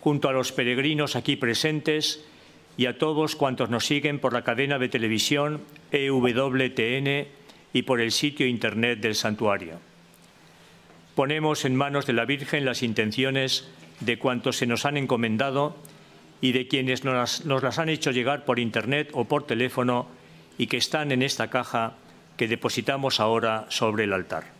junto a los peregrinos aquí presentes y a todos cuantos nos siguen por la cadena de televisión EWTN y por el sitio internet del santuario. Ponemos en manos de la Virgen las intenciones de cuantos se nos han encomendado y de quienes nos las, han hecho llegar por internet o por teléfono y que están en esta caja que depositamos ahora sobre el altar.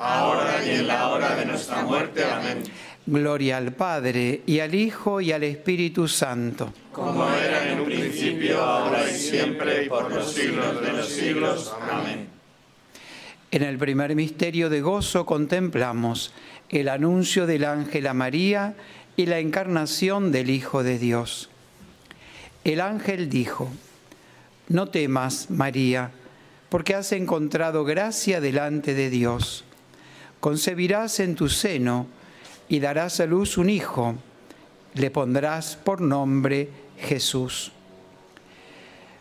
ahora y en la hora de nuestra muerte. Amén. Gloria al Padre, y al Hijo, y al Espíritu Santo. Como era en un principio, ahora y siempre, y por los siglos de los siglos. Amén. En el primer misterio de gozo contemplamos el anuncio del ángel a María y la encarnación del Hijo de Dios. El ángel dijo, No temas, María, porque has encontrado gracia delante de Dios concebirás en tu seno y darás a luz un hijo, le pondrás por nombre Jesús.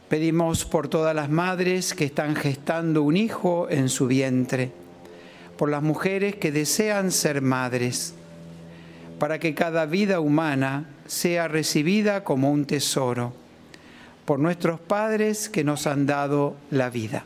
Pedimos por todas las madres que están gestando un hijo en su vientre, por las mujeres que desean ser madres, para que cada vida humana sea recibida como un tesoro, por nuestros padres que nos han dado la vida.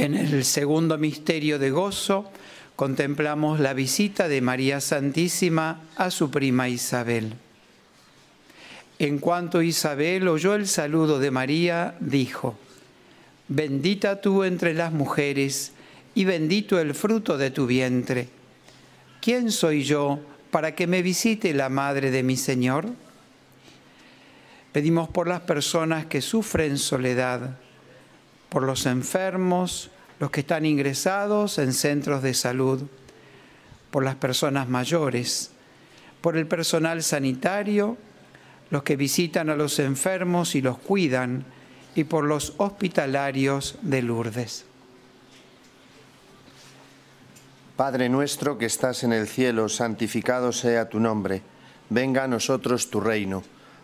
En el segundo misterio de gozo contemplamos la visita de María Santísima a su prima Isabel. En cuanto Isabel oyó el saludo de María, dijo, Bendita tú entre las mujeres y bendito el fruto de tu vientre. ¿Quién soy yo para que me visite la madre de mi Señor? Pedimos por las personas que sufren soledad por los enfermos, los que están ingresados en centros de salud, por las personas mayores, por el personal sanitario, los que visitan a los enfermos y los cuidan, y por los hospitalarios de Lourdes. Padre nuestro que estás en el cielo, santificado sea tu nombre, venga a nosotros tu reino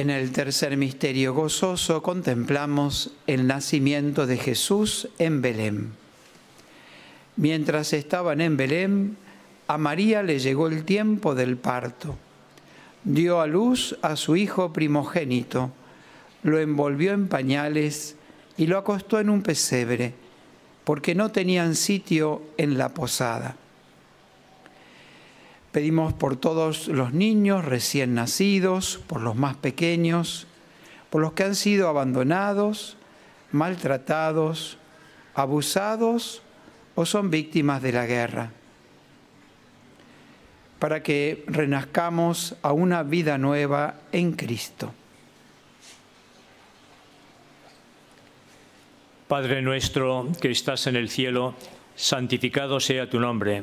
En el tercer misterio gozoso contemplamos el nacimiento de Jesús en Belén. Mientras estaban en Belén, a María le llegó el tiempo del parto. Dio a luz a su hijo primogénito, lo envolvió en pañales y lo acostó en un pesebre, porque no tenían sitio en la posada. Pedimos por todos los niños recién nacidos, por los más pequeños, por los que han sido abandonados, maltratados, abusados o son víctimas de la guerra, para que renazcamos a una vida nueva en Cristo. Padre nuestro que estás en el cielo, santificado sea tu nombre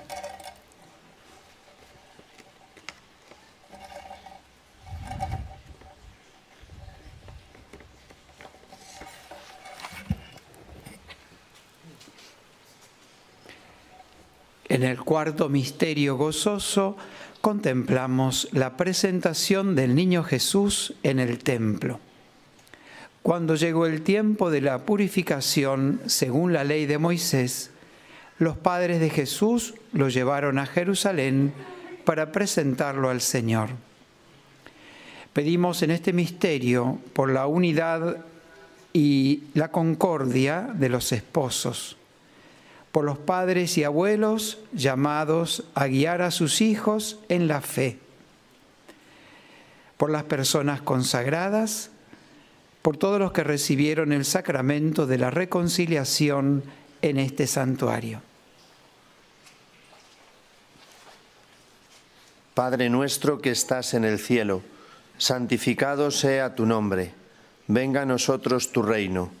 En el cuarto misterio gozoso contemplamos la presentación del niño Jesús en el templo. Cuando llegó el tiempo de la purificación según la ley de Moisés, los padres de Jesús lo llevaron a Jerusalén para presentarlo al Señor. Pedimos en este misterio por la unidad y la concordia de los esposos por los padres y abuelos llamados a guiar a sus hijos en la fe, por las personas consagradas, por todos los que recibieron el sacramento de la reconciliación en este santuario. Padre nuestro que estás en el cielo, santificado sea tu nombre, venga a nosotros tu reino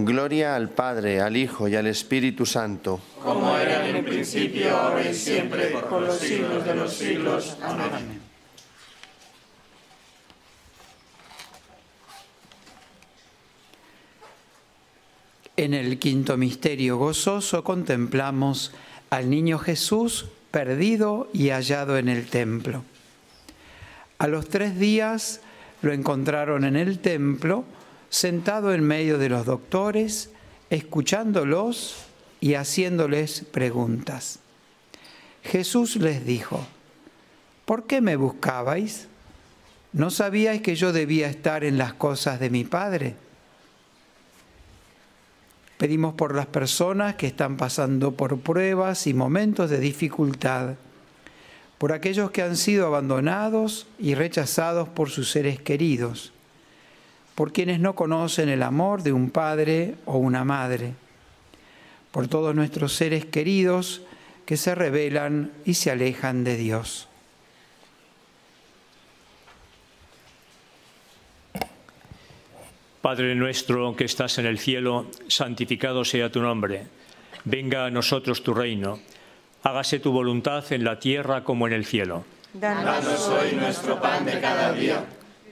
Gloria al Padre, al Hijo y al Espíritu Santo. Como era en el principio, ahora y siempre, por los siglos de los siglos. Amén. En el quinto misterio gozoso contemplamos al niño Jesús perdido y hallado en el templo. A los tres días lo encontraron en el templo, sentado en medio de los doctores, escuchándolos y haciéndoles preguntas. Jesús les dijo, ¿por qué me buscabais? ¿No sabíais que yo debía estar en las cosas de mi Padre? Pedimos por las personas que están pasando por pruebas y momentos de dificultad, por aquellos que han sido abandonados y rechazados por sus seres queridos, por quienes no conocen el amor de un padre o una madre, por todos nuestros seres queridos que se rebelan y se alejan de Dios. Padre nuestro que estás en el cielo, santificado sea tu nombre. Venga a nosotros tu reino. Hágase tu voluntad en la tierra como en el cielo. Danos hoy nuestro pan de cada día.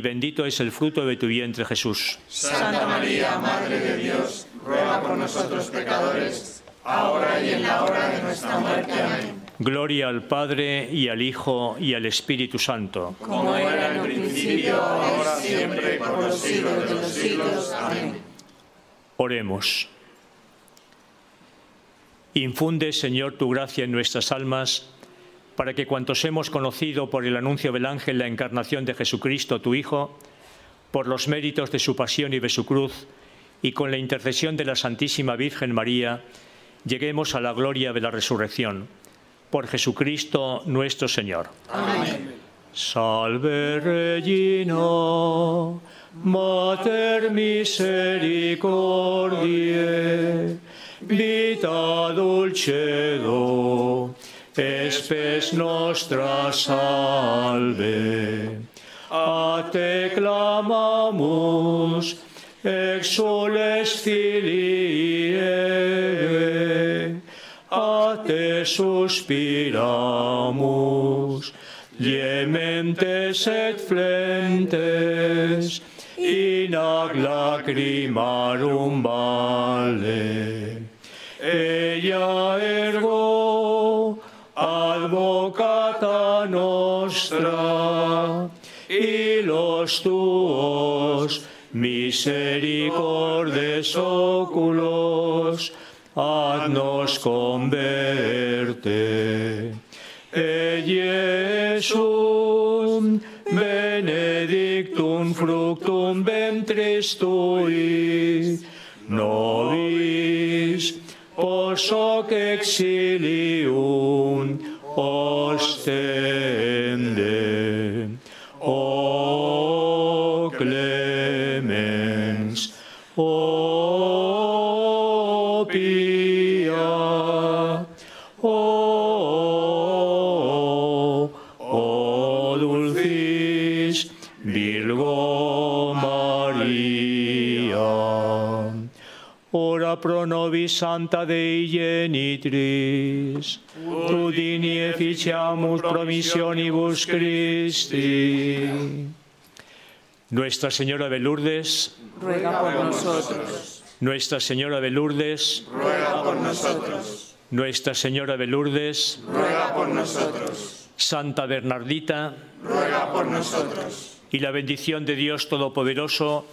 bendito es el fruto de tu vientre Jesús. Santa María, Madre de Dios, ruega por nosotros pecadores, ahora y en la hora de nuestra muerte. Amén. Gloria al Padre y al Hijo y al Espíritu Santo. Como era en el principio, ahora siempre, por los siglos de los siglos. Amén. Oremos. Infunde, Señor, tu gracia en nuestras almas, para que cuantos hemos conocido por el anuncio del ángel la encarnación de Jesucristo, tu Hijo, por los méritos de su pasión y de su cruz, y con la intercesión de la Santísima Virgen María, lleguemos a la gloria de la resurrección. Por Jesucristo nuestro Señor. Amén. Salve Regina, Mater misericordiae, vita dulcedo, espes nostra salve. A te clamamus, exules filii Eve, a te suspiramus, Liementes et flentes, in ac lacrimarum vale. Y los tuos misericordes oculos, haznos converte. E Jesum, benedictum fructum ventris tui, nobis pos hoc exilium ostende. Santa Dei Genitris, ut in efficiamus promissionibus Christi. Nuestra Señora de Lourdes, ruega por nosotros. Nuestra Señora de Lourdes, Ruega por nosotros. Nuestra Señora de Lourdes, Ruega por nosotros. Santa Bernardita, Ruega por nosotros. y la bendición de Dios Todopoderoso,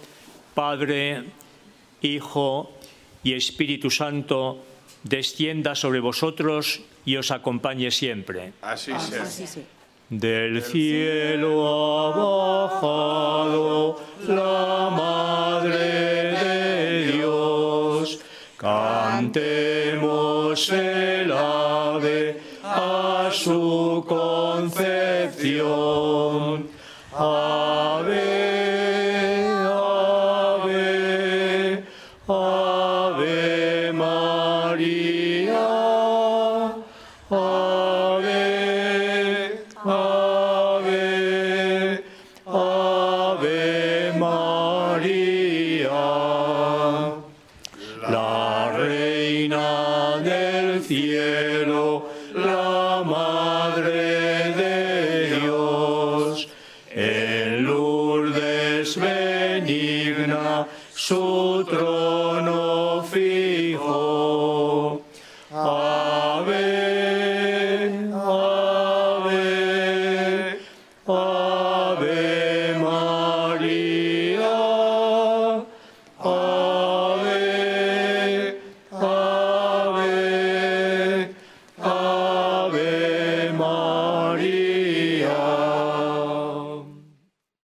Padre, Hijo y Espíritu Santo, descienda sobre vosotros y os acompañe siempre. Así sea. Así sea. Del cielo ha bajado la Madre de Dios. Cantemos el ave a su concepción.